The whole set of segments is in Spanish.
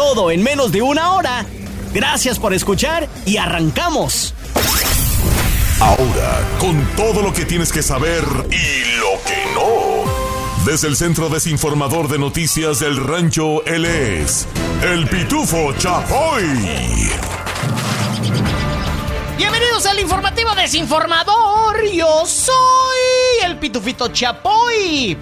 Todo en menos de una hora. Gracias por escuchar y arrancamos. Ahora, con todo lo que tienes que saber y lo que no. Desde el Centro Desinformador de Noticias del Rancho, él es el Pitufo Chapoy. Bienvenidos al informativo desinformador. Yo soy el Pitufito Chapoy.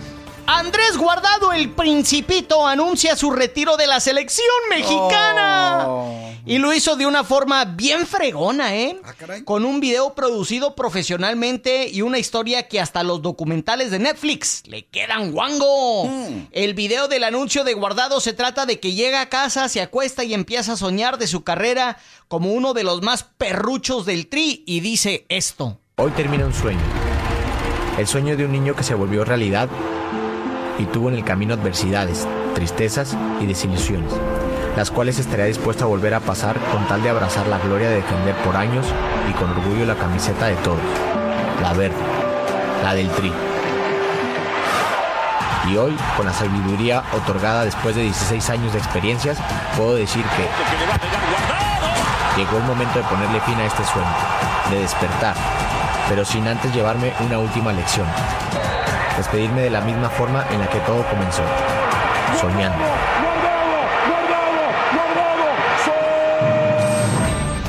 Andrés Guardado, el principito, anuncia su retiro de la selección mexicana. Oh. Y lo hizo de una forma bien fregona, ¿eh? Ah, caray. Con un video producido profesionalmente y una historia que hasta los documentales de Netflix le quedan guango. Mm. El video del anuncio de Guardado se trata de que llega a casa, se acuesta y empieza a soñar de su carrera como uno de los más perruchos del tri y dice esto. Hoy termina un sueño. El sueño de un niño que se volvió realidad y tuvo en el camino adversidades, tristezas y desilusiones, las cuales estaría dispuesto a volver a pasar con tal de abrazar la gloria de defender por años y con orgullo la camiseta de todos, la verde, la del tri. Y hoy, con la sabiduría otorgada después de 16 años de experiencias, puedo decir que llegó el momento de ponerle fin a este sueño, de despertar, pero sin antes llevarme una última lección. Despedirme de la misma forma en la que todo comenzó, soñando.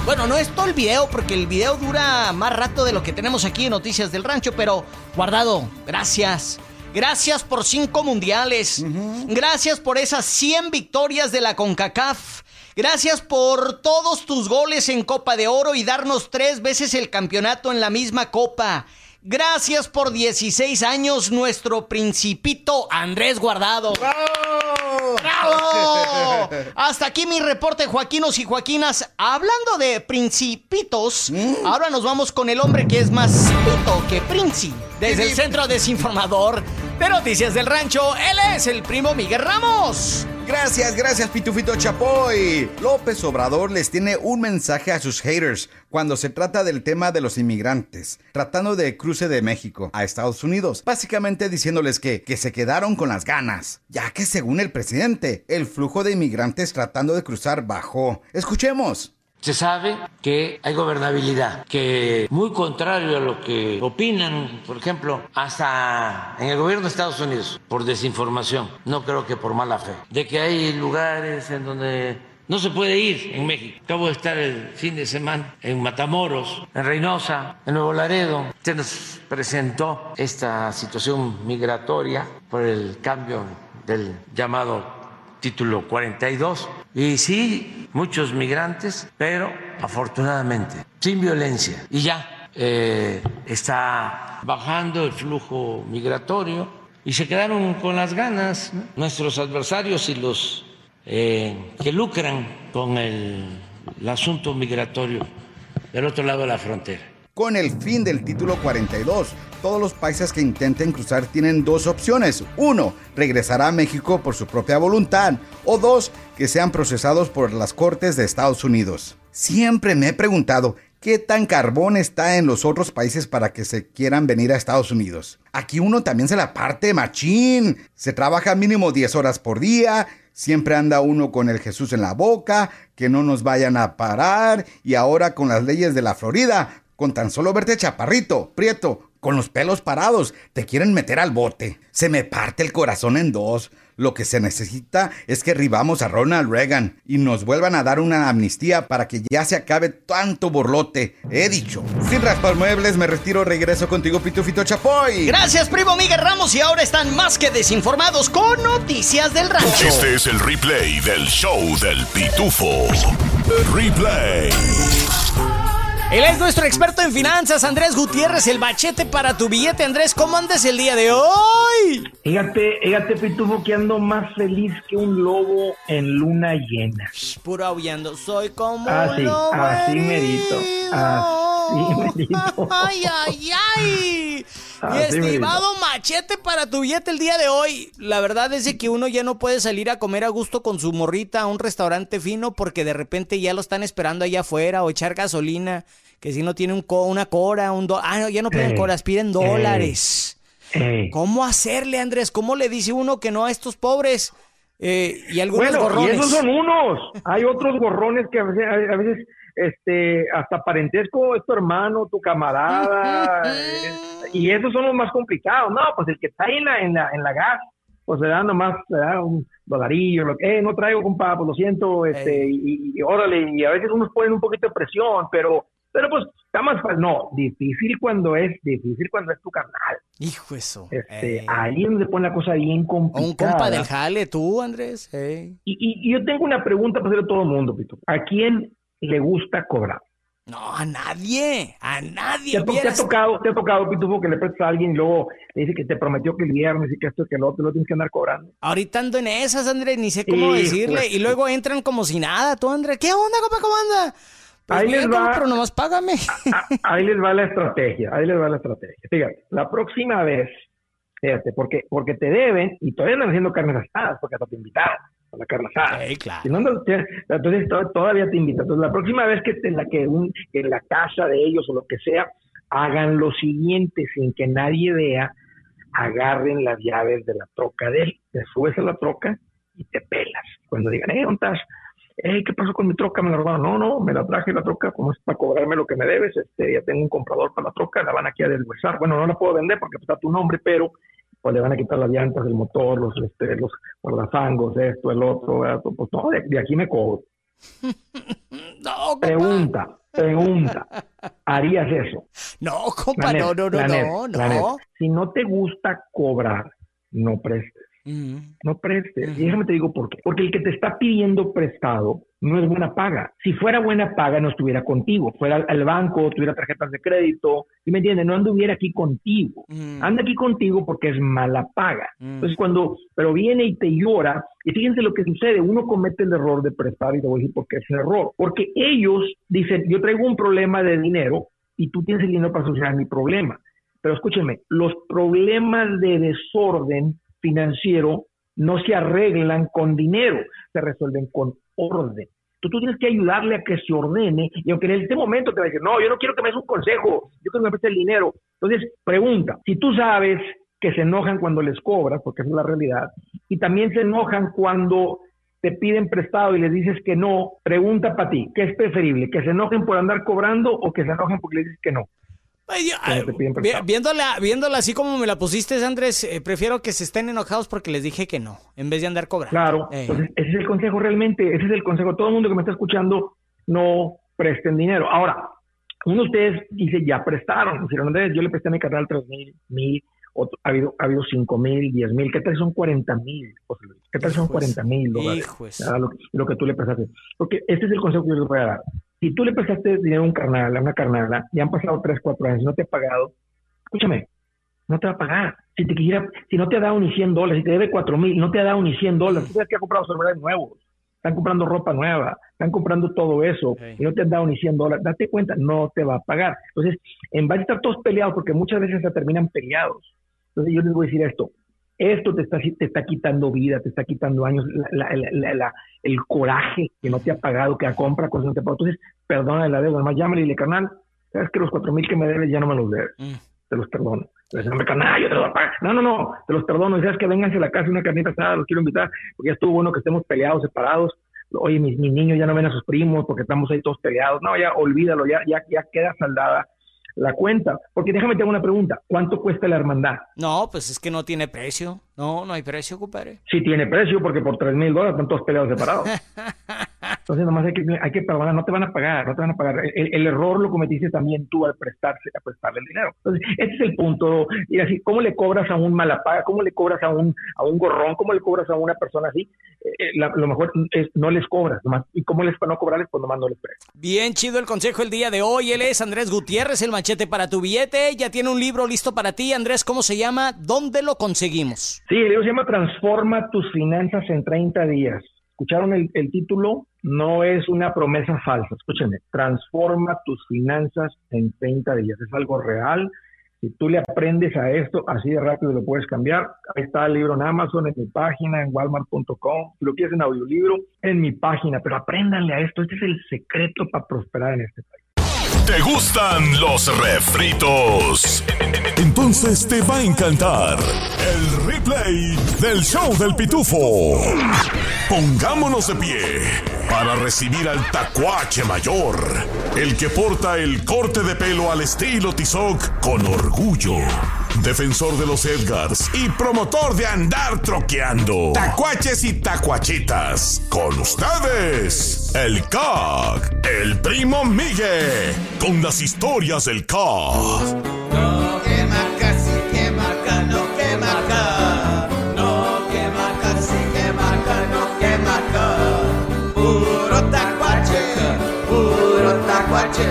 Bueno, no es todo el video porque el video dura más rato de lo que tenemos aquí en Noticias del Rancho, pero guardado, gracias. Gracias por cinco mundiales. Gracias por esas 100 victorias de la CONCACAF. Gracias por todos tus goles en Copa de Oro y darnos tres veces el campeonato en la misma copa. Gracias por 16 años, nuestro principito Andrés Guardado. ¡Bravo! Hasta aquí mi reporte, Joaquinos y Joaquinas. Hablando de principitos, ahora nos vamos con el hombre que es más pito que princi. Desde el Centro Desinformador de Noticias del Rancho, él es el primo Miguel Ramos. Gracias, gracias, Pitufito Chapoy. López Obrador les tiene un mensaje a sus haters cuando se trata del tema de los inmigrantes, tratando de cruce de México a Estados Unidos, básicamente diciéndoles que, que se quedaron con las ganas, ya que según el presidente, el flujo de inmigrantes tratando de cruzar bajó. Escuchemos. Se sabe que hay gobernabilidad, que muy contrario a lo que opinan, por ejemplo, hasta en el gobierno de Estados Unidos, por desinformación, no creo que por mala fe, de que hay lugares en donde no se puede ir en México. Acabo de estar el fin de semana en Matamoros, en Reynosa, en Nuevo Laredo. Se nos presentó esta situación migratoria por el cambio del llamado título 42. Y sí, muchos migrantes, pero afortunadamente, sin violencia. Y ya eh, está bajando el flujo migratorio y se quedaron con las ganas nuestros adversarios y los eh, que lucran con el asunto migratorio del otro lado de la frontera. Con el fin del título 42, todos los países que intenten cruzar tienen dos opciones. Uno, regresar a México por su propia voluntad. O dos, que sean procesados por las cortes de Estados Unidos. Siempre me he preguntado, ¿qué tan carbón está en los otros países para que se quieran venir a Estados Unidos? Aquí uno también se la parte machín. Se trabaja mínimo 10 horas por día. Siempre anda uno con el Jesús en la boca, que no nos vayan a parar. Y ahora con las leyes de la Florida, con tan solo verte chaparrito, prieto, con los pelos parados, te quieren meter al bote. Se me parte el corazón en dos. Lo que se necesita es que ribamos a Ronald Reagan y nos vuelvan a dar una amnistía para que ya se acabe tanto borlote. He dicho. Sin raspar muebles, me retiro, regreso contigo, Pitufito Chapoy. Gracias, primo Miguel Ramos, y ahora están más que desinformados con Noticias del Rancho. Este es el replay del show del Pitufo. Replay. Él es nuestro experto en finanzas, Andrés Gutiérrez, el bachete para tu billete. Andrés, ¿cómo andas el día de hoy? Fíjate, fíjate, Pitufo, que ando más feliz que un lobo en luna llena. puro aullando, soy como así, un lobo Así medito, así medito. Ay, ay, ay. Mi estimado machete para tu billete el día de hoy. La verdad es que uno ya no puede salir a comer a gusto con su morrita a un restaurante fino porque de repente ya lo están esperando allá afuera o echar gasolina. Que si no tiene un una cora, un dólar. Ah, no, ya no piden coras, piden dólares. ¿Cómo hacerle, Andrés? ¿Cómo le dice uno que no a estos pobres? Eh, y algunos bueno, Y esos son unos. Hay otros gorrones que a veces este, hasta parentesco es tu hermano, tu camarada, y esos son los más complicados. No, pues el que está ahí en la, en la, en la gas, pues se da nomás se da un dolarillo, lo que, eh, no traigo, compa, pues lo siento, este, y, órale, y a veces unos ponen un poquito de presión, pero, pero pues está más fácil. No, difícil cuando es, difícil cuando es tu carnal. Hijo eso. Este, ahí es donde pone la cosa bien complicada. un compa del jale, tú, Andrés. Y, y, yo tengo una pregunta para hacerle a todo el mundo, Pito. ¿A quién le gusta cobrar. No, a nadie, a nadie. ¿Te, ha tocado, te ha tocado, Pitufo, que le prestas a alguien y luego le dice que te prometió que el viernes y que esto, que lo otro, lo tienes que andar cobrando? Ahorita ando en esas, Andrés, ni sé cómo decirle. y luego entran como si nada, tú, Andrés. ¿Qué onda, compa, cómo anda? Pues ahí les va, pero nomás págame. ahí les va la estrategia, ahí les va la estrategia. Fíjate, la próxima vez, fíjate, porque, porque te deben y todavía andan haciendo carnes asadas porque hasta te invitaron a la carne asada. entonces todavía te invito. Entonces la próxima vez que en la que un, en la casa de ellos o lo que sea hagan lo siguiente sin que nadie vea, agarren las llaves de la troca de él, te subes a la troca y te pelas. Cuando digan, eh, ¿dónde estás? ¿qué pasó con mi troca? Me la robaron. No, no, me la traje la troca, como es para cobrarme lo que me debes, este, ya tengo un comprador para la troca, la van aquí a deshuesar. Bueno, no la puedo vender porque está tu nombre, pero pues le van a quitar las llantas del motor, los, este, los guardafangos, esto, el otro, pues no, de, aquí me cobro. pregunta, pregunta, ¿harías eso? No, compa, no, no, no, no, Si no te gusta cobrar, no prestes. No prestes. Y déjame te digo por qué. Porque el que te está pidiendo prestado no es buena paga. Si fuera buena paga, no estuviera contigo. Fuera al, banco, tuviera tarjetas de crédito. ¿Sí me entiendes? No anduviera aquí contigo. Anda aquí contigo porque es mala paga. Entonces, cuando, pero viene y te llora, y fíjense lo que sucede. Uno comete el error de prestar, y te voy a decir por qué es un error. Porque ellos dicen, yo traigo un problema de dinero y tú tienes el dinero para solucionar mi problema. Pero escúchenme, los problemas de desorden financiero no se arreglan con dinero, se resuelven con orden. Tú, tienes que ayudarle a que se ordene y aunque en este momento te va a decir, no, yo no quiero que me des un consejo, yo quiero que me prestes el dinero. Entonces, pregunta, si tú sabes que se enojan cuando les cobras, porque esa es la realidad, y también se enojan cuando te piden prestado y les dices que no, pregunta para ti, ¿qué es preferible? ¿Que se enojen por andar cobrando o que se enojen porque les dices que no? Viéndola, viéndola así como me la pusiste, Andrés, eh, prefiero que se estén enojados porque les dije que no, en vez de andar cobrando. Claro, eh. ese es el consejo realmente, ese es el consejo. Todo el mundo que me está escuchando, no presten dinero. Ahora, uno de ustedes dice, ya prestaron. Dijeron, Andrés, yo le presté a mi canal tres mil, mil, ha habido, ha habido cinco mil, diez mil, ¿qué tal son cuarenta mil? ¿Qué tal son cuarenta mil dólares? Lo, lo, que tú le prestaste. Porque este es el consejo que yo les voy a dar si tú le prestaste dinero a un carnal, a una carnala, y han pasado 3, 4 años y no te ha pagado, escúchame, no te va a pagar. Si te quisiera, si no te ha dado ni 100 dólares, si te debe 4 mil, no te ha dado ni 100 dólares, tú sabes que ha comprado celulares nuevos, están comprando ropa nueva, están comprando todo eso, y no te han dado ni 100 dólares, date cuenta, no te va a pagar. Entonces, en vez de estar todos peleados, porque muchas veces se terminan peleados, entonces yo les voy a decir esto, esto te está, te está quitando vida, te está quitando años, el coraje que no te ha pagado, que ha compra cosas no te Entonces, perdona la deuda, además llámale y le canal, sabes que los cuatro mil que me debes ya no me los debes. Mm. Te los perdono. no me canal, yo te los voy a pagar. No, no, no, te los perdono. Y sabes que vénganse a la casa una carnita asada, los quiero invitar, porque ya estuvo bueno que estemos peleados, separados. Oye, mis, mis niños ya no ven a sus primos porque estamos ahí todos peleados. No, ya olvídalo, ya, ya, ya queda saldada la cuenta. Porque déjame te hago una pregunta. ¿Cuánto cuesta la hermandad? No, pues es que no tiene precio. No, no hay precio, compadre. Sí tiene precio porque por tres mil dólares están todos peleados separados. Entonces, nomás hay que, hay que perdonar, no te van a pagar, no te van a pagar. El, error lo cometiste también tú al prestarse, a prestarle el dinero. Entonces, ese es el punto. Y así, ¿cómo le cobras a un malapaga? ¿Cómo le cobras a un, a un gorrón? ¿Cómo le cobras a una persona así? Eh, eh, lo mejor es no les cobras, nomás. ¿Y cómo les para no cobrarles? Pues nomás no les prestas. Bien, chido el consejo el día de hoy. Él es Andrés Gutiérrez, el machete para tu billete. Ya tiene un libro listo para ti. Andrés, ¿cómo se llama? ¿Dónde lo conseguimos? Sí, el libro se llama Transforma tus finanzas en 30 días. ¿Escucharon el, título? No es una promesa falsa. Escúchenme. Transforma tus finanzas en 30 días. Es algo real. Si tú le aprendes a esto, así de rápido lo puedes cambiar. Ahí está el libro en Amazon, en mi página, en walmart.com. Si lo quieres en audiolibro, en mi página. Pero apréndanle a esto. Este es el secreto para prosperar en este país. ¿Te gustan los refritos? Entonces te va a encantar el replay del show del pitufo. Pongámonos de pie para recibir al tacuache mayor, el que porta el corte de pelo al estilo Tizoc con orgullo defensor de los Edgars y promotor de andar troqueando. Tacuaches y tacuachitas. Con ustedes, el CAG, el primo Miguel, con las historias del CAG. No quema casi quema acá, no quema. No quema casi quema acá, no quema. Puro tacuache, puro tacuache,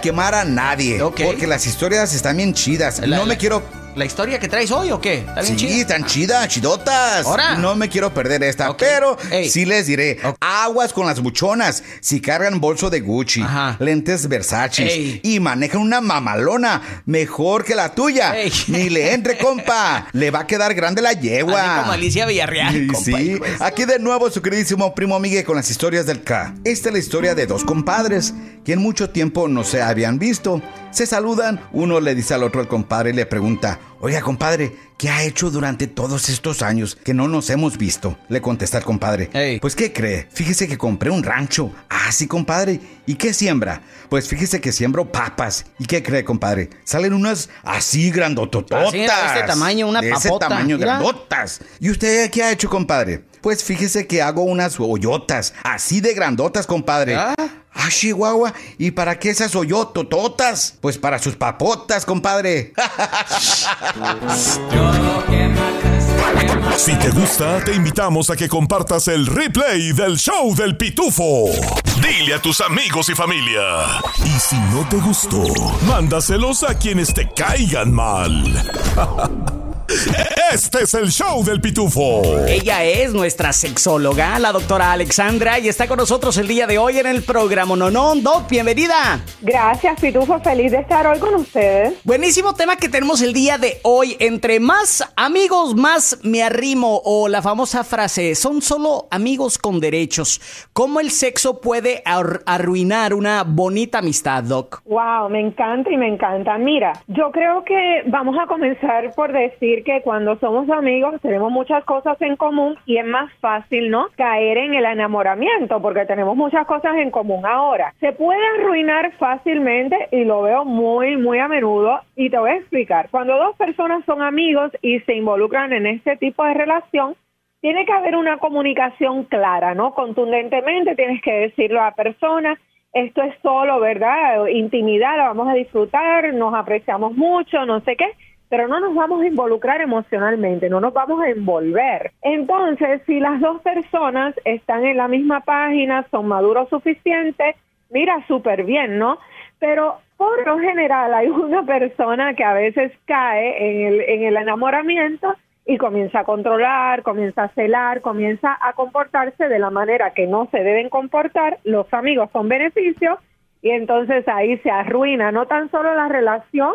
quemar a nadie. Porque las historias están bien chidas. no me quiero ¿La historia que traes hoy o qué? ¿Está bien sí, tan chida, chidotas. Ahora. No me quiero perder esta, pero sí les diré. Aguas con las buchonas. Si cargan bolso de Gucci, lentes Versace y manejan una mamalona mejor que la tuya, ni le entre, compa. Le va a quedar grande la yegua. como Alicia Villarreal, compa, Sí, aquí de nuevo su queridísimo primo Miguel con las historias del K. Esta es la historia de dos compadres que en mucho tiempo no se habían visto. Se saludan, uno le dice al otro al compadre y le pregunta, Oiga, compadre, ¿qué ha hecho durante todos estos años que no nos hemos visto? Le contesta el compadre. Pues, ¿qué cree? Fíjese que compré un rancho. Ah, sí, compadre. ¿Y qué siembra? Pues fíjese que siembro papas. ¿Y qué cree, compadre? Salen unas así grandotototas. Así, de este tamaño, una de ese tamaño, grandotas. ¿Y usted qué ha hecho, compadre? Pues fíjese que hago unas hoyotas, así de grandotas, compadre. ¿Ah? Ah, Chihuahua. ¿Y para qué esas hoyotototas? Pues para sus papotas, compadre. Si te gusta, te invitamos a que compartas el replay del show del pitufo. Dile a tus amigos y familia. Y si no te gustó, mándaselos a quienes te caigan mal. Este es el show del pitufo. Ella es nuestra sexóloga, la doctora Alexandra, y está con nosotros el día de hoy en el programa Nonón. Doc, bienvenida. Gracias, pitufo. Feliz de estar hoy con ustedes. Buenísimo tema que tenemos el día de hoy. Entre más amigos, más me arrimo. O la famosa frase, son solo amigos con derechos. ¿Cómo el sexo puede arruinar una bonita amistad, Doc? Wow, me encanta y me encanta. Mira, yo creo que vamos a comenzar por decir que cuando somos amigos tenemos muchas cosas en común y es más fácil, ¿no? Caer en el enamoramiento porque tenemos muchas cosas en común ahora. Se puede arruinar fácilmente y lo veo muy, muy a menudo y te voy a explicar. Cuando dos personas son amigos y se involucran en este tipo de relación, tiene que haber una comunicación clara, ¿no? Contundentemente tienes que decirlo a la persona, esto es solo, ¿verdad? Intimidad, la vamos a disfrutar, nos apreciamos mucho, no sé qué pero no nos vamos a involucrar emocionalmente, no nos vamos a envolver. Entonces, si las dos personas están en la misma página, son maduros suficientes, mira, súper bien, ¿no? Pero por lo general hay una persona que a veces cae en el, en el enamoramiento y comienza a controlar, comienza a celar, comienza a comportarse de la manera que no se deben comportar, los amigos son beneficios y entonces ahí se arruina no tan solo la relación,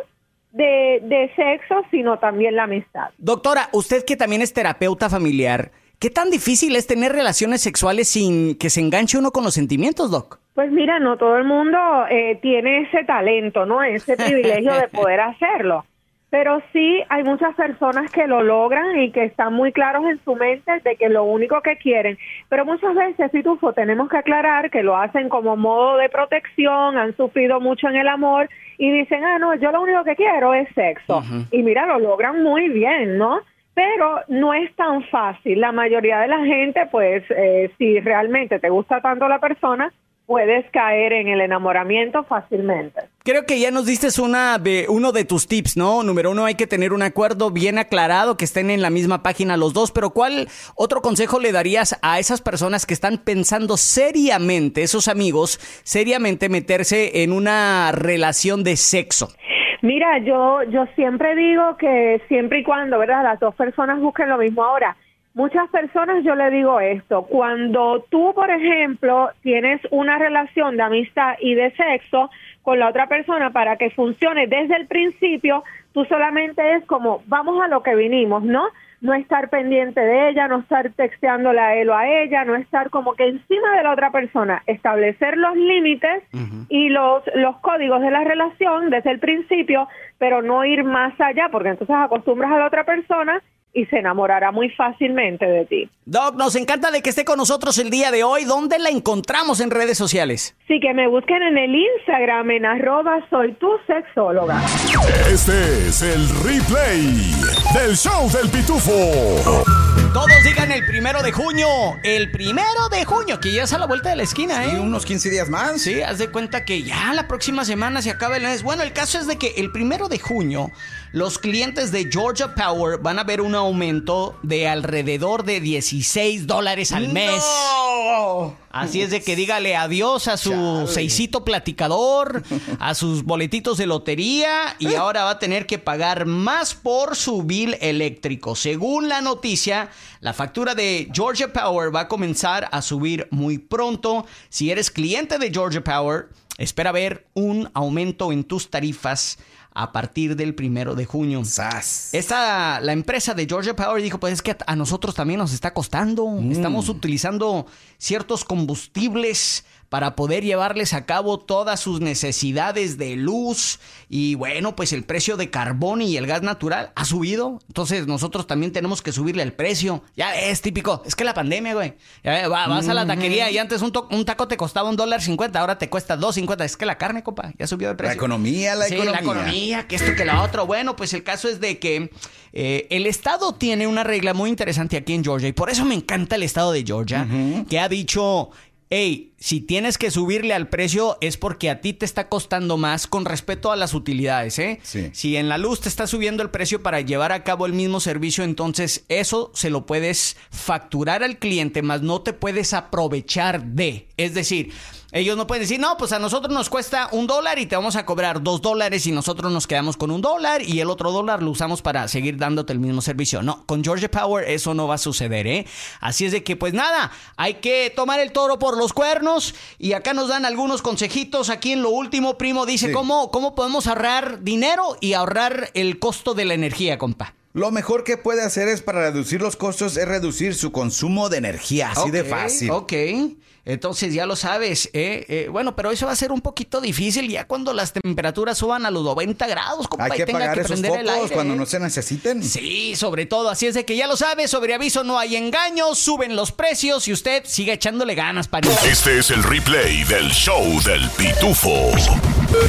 de, sexo, sino también la amistad. Doctora, usted que también es terapeuta familiar, ¿qué tan difícil es tener relaciones sexuales sin que se enganche uno con los sentimientos, Doc? Pues mira, no todo el mundo eh, tiene ese talento, ¿no? Ese privilegio de poder hacerlo. Pero sí hay muchas personas que lo logran y que están muy claros en su mente de que lo único que quieren. Pero muchas veces, Pitufo, tenemos que aclarar que lo hacen como modo de protección, han sufrido mucho en el amor y dicen, ah, no, yo lo único que quiero es sexo. Y mira, lo logran muy bien, ¿no? Pero no es tan fácil. La mayoría de la gente, pues, eh, si realmente te gusta tanto la persona, puedes caer en el enamoramiento fácilmente. Creo que ya nos diste una de, uno de tus tips, ¿no? Número uno, hay que tener un acuerdo bien aclarado, que estén en la misma página los dos, pero ¿cuál otro consejo le darías a esas personas que están pensando seriamente, esos amigos, seriamente meterse en una relación de sexo? Mira, yo, yo siempre digo que siempre y cuando, ¿verdad? Las dos personas busquen lo mismo ahora. Muchas personas yo le digo esto, cuando tú, por ejemplo, tienes una relación de amistad y de sexo con la otra persona para que funcione desde el principio, tú solamente es como, vamos a lo que vinimos, ¿no? No estar pendiente de ella, no estar texteándole a él o a ella, no estar como que encima de la otra persona, establecer los límites y los, los códigos de la relación desde el principio, pero no ir más allá, porque entonces acostumbras a la otra persona y se enamorará muy fácilmente de ti. Doc, nos encanta de que esté con nosotros el día de hoy. ¿Dónde la encontramos en redes sociales? Sí, que me busquen en el Instagram en arroba soy tu sexóloga. Este es el replay del show del pitufo. Todos digan el primero de junio. El primero de junio, que ya es a la vuelta de la esquina, ¿eh? unos 15 días más. Sí, haz de cuenta que ya la próxima semana se acaba el mes. Bueno, el caso es de que el primero de junio los clientes de Georgia Power van a ver un aumento de alrededor de 16 dólares al mes. Así es de que dígale adiós a su seisito platicador, a sus boletitos de lotería y ahora va a tener que pagar más por su bill eléctrico. Según la noticia, la factura de Georgia Power va a comenzar a subir muy pronto. Si eres cliente de Georgia Power, espera ver un aumento en tus tarifas a partir del primero de junio. Esta, la empresa de Georgia Power dijo, pues es que a nosotros también nos está costando. Mm. Estamos utilizando ciertos combustibles para poder llevarles a cabo todas sus necesidades de luz y bueno, pues el precio de carbón y el gas natural ha subido, entonces nosotros también tenemos que subirle el precio. Ya es típico, es que la pandemia, güey. Ya va- vas a la taquería y antes un, to- un taco te costaba un dólar cincuenta, ahora te cuesta dos cincuenta. Es que la carne, compa, ya subió de precio. La economía, la Sí, economía. la economía, que esto, que lo otro. Bueno, pues el caso es de que eh, el Estado tiene una regla muy interesante aquí en Georgia y por eso me encanta el Estado de Georgia, que ha dicho, hey, si tienes que subirle al precio es porque a ti te está costando más con respecto a las utilidades, ¿eh? Sí. Si en la luz te está subiendo el precio para llevar a cabo el mismo servicio, entonces eso se lo puedes facturar al cliente, más no te puedes aprovechar de. Es decir, ellos no pueden decir, no, pues a nosotros nos cuesta un dólar y te vamos a cobrar dos dólares y nosotros nos quedamos con un dólar y el otro dólar lo usamos para seguir dándote el mismo servicio. No, con Georgia Power eso no va a suceder, ¿eh? Así es de que, pues nada, hay que tomar el toro por los cuernos y acá nos dan algunos consejitos. Aquí en lo último, primo, dice Sí. cómo, cómo podemos ahorrar dinero y ahorrar el costo de la energía, compa. Lo mejor que puede hacer es para reducir los costos es reducir su consumo de energía, así de fácil. Ok. Entonces ya lo sabes, ¿eh? Eh, bueno, pero eso va a ser un poquito difícil ya cuando las temperaturas suban a los 90 grados, compa, Hay y que tenga apagar que esos prender el aire. cuando no se necesiten. Sí, sobre todo, así es de que ya lo sabes, sobre aviso no hay engaños, suben los precios y usted sigue echándole ganas, pariente. Este es el replay del show del pitufo.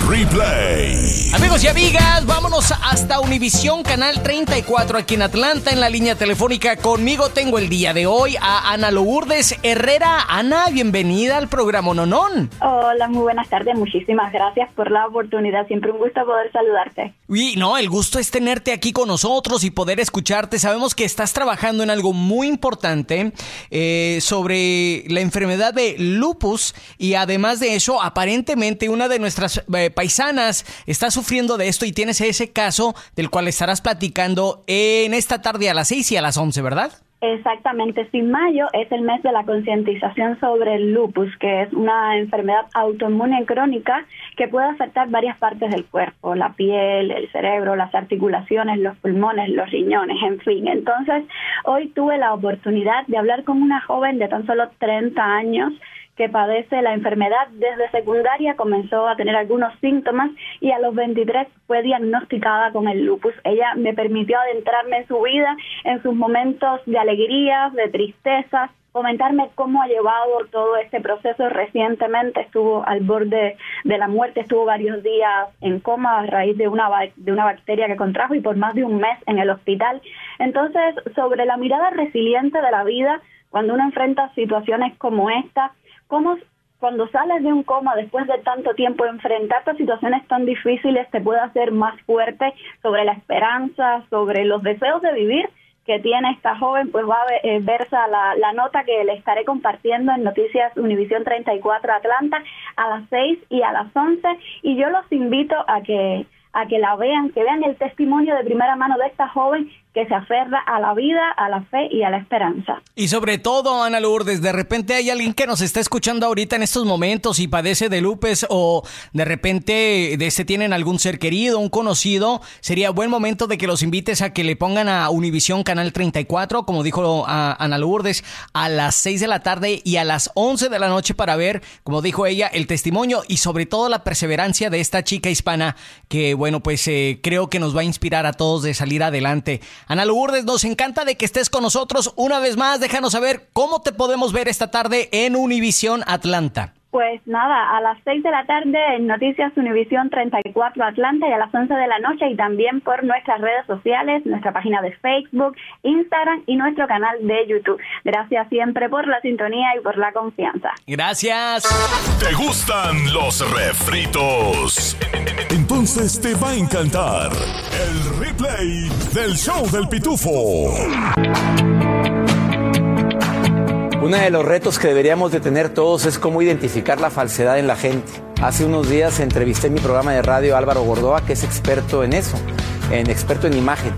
Replay. Amigos y amigas, vámonos hasta Univisión Canal 34 aquí en Atlanta en la línea telefónica. Conmigo tengo el día de hoy a Ana Lourdes Herrera. Ana, bienvenida al programa Nonón. Hola, muy buenas tardes. Muchísimas gracias por la oportunidad. Siempre un gusto poder saludarte. Y no, el gusto es tenerte aquí con nosotros y poder escucharte. Sabemos que estás trabajando en algo muy importante eh, sobre la enfermedad de lupus y además de eso, aparentemente una de nuestras eh, paisanas está sufriendo de esto y tienes ese caso del cual estarás platicando en esta tarde a las 6 y a las 11, ¿verdad? Exactamente, sí, mayo es el mes de la concientización sobre el lupus, que es una enfermedad autoinmune crónica que puede afectar varias partes del cuerpo, la piel, el cerebro, las articulaciones, los pulmones, los riñones, en fin. Entonces, hoy tuve la oportunidad de hablar con una joven de tan solo 30 años que padece la enfermedad desde secundaria, comenzó a tener algunos síntomas y a los 23 fue diagnosticada con el lupus. Ella me permitió adentrarme en su vida, en sus momentos de alegría, de tristeza, comentarme cómo ha llevado todo este proceso. Recientemente estuvo al borde de la muerte, estuvo varios días en coma a raíz de una, de una bacteria que contrajo y por más de un mes en el hospital. Entonces, sobre la mirada resiliente de la vida, cuando uno enfrenta situaciones como esta, ¿cómo cuando sales de un coma después de tanto tiempo, enfrentarte a situaciones tan difíciles te puede hacer más fuerte sobre la esperanza, sobre los deseos de vivir que tiene esta joven, pues va a eh, verse la, la nota que le estaré compartiendo en Noticias Univisión 34 Atlanta a las 6 y a las 11 y yo los invito a que a que la vean, que vean el testimonio de primera mano de esta joven que se aferra a la vida, a la fe y a la esperanza. Y sobre todo, Ana Lourdes, de repente hay alguien que nos está escuchando ahorita en estos momentos y padece de lupus o de repente de este tienen algún ser querido, un conocido, sería buen momento de que los invites a que le pongan a Univisión Canal 34, como dijo Ana Lourdes, a las 6 de la tarde y a las 11 de la noche para ver, como dijo ella, el testimonio y sobre todo la perseverancia de esta chica hispana que, bueno, pues eh, creo que nos va a inspirar a todos de salir adelante. Ana Lourdes, nos encanta de que estés con nosotros una vez más. Déjanos saber cómo te podemos ver esta tarde en Univisión Atlanta. Pues nada, a las 6 de la tarde en Noticias Univisión 34 Atlanta y a las 11 de la noche y también por nuestras redes sociales, nuestra página de Facebook, Instagram y nuestro canal de YouTube. Gracias siempre por la sintonía y por la confianza. Gracias. ¿Te gustan los refritos? Entonces te va a encantar el replay del show del pitufo. Uno de los retos que deberíamos de tener todos es cómo identificar la falsedad en la gente. Hace unos días entrevisté en mi programa de radio a Álvaro Gordoa, que es experto en eso, en experto en imagen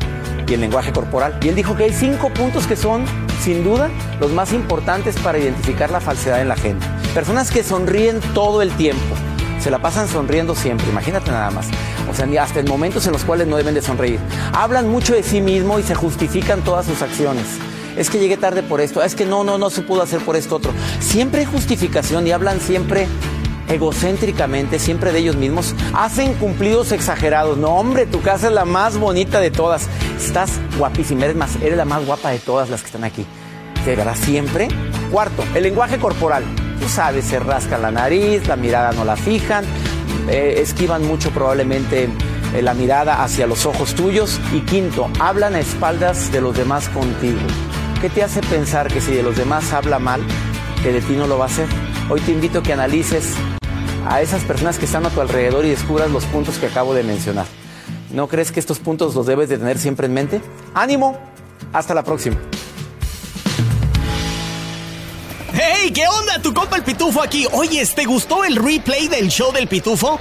y en lenguaje corporal. Y él dijo que hay cinco puntos que son, sin duda, los más importantes para identificar la falsedad en la gente. Personas que sonríen todo el tiempo, se la pasan sonriendo siempre, imagínate nada más. O sea, hasta en momentos en los cuales no deben de sonreír. Hablan mucho de sí mismo y se justifican todas sus acciones es que llegué tarde por esto, es que no, no, no se pudo hacer por esto otro. Siempre hay justificación y hablan siempre egocéntricamente, siempre de ellos mismos. Hacen cumplidos exagerados. No, hombre, tu casa es la más bonita de todas. Estás guapísima, eres, más, eres la más guapa de todas las que están aquí. ¿De verdad siempre? Cuarto, el lenguaje corporal. Tú sabes, se rascan la nariz, la mirada no la fijan, eh, esquivan mucho probablemente eh, la mirada hacia los ojos tuyos. Y quinto, hablan a espaldas de los demás contigo. ¿Qué te hace pensar que si de los demás habla mal, que de ti no lo va a hacer? Hoy te invito a que analices a esas personas que están a tu alrededor y descubras los puntos que acabo de mencionar. ¿No crees que estos puntos los debes de tener siempre en mente? ¡Ánimo! Hasta la próxima. ¡Hey! ¿Qué onda? Tu compa el Pitufo aquí. Oye, ¿te gustó el replay del show del Pitufo?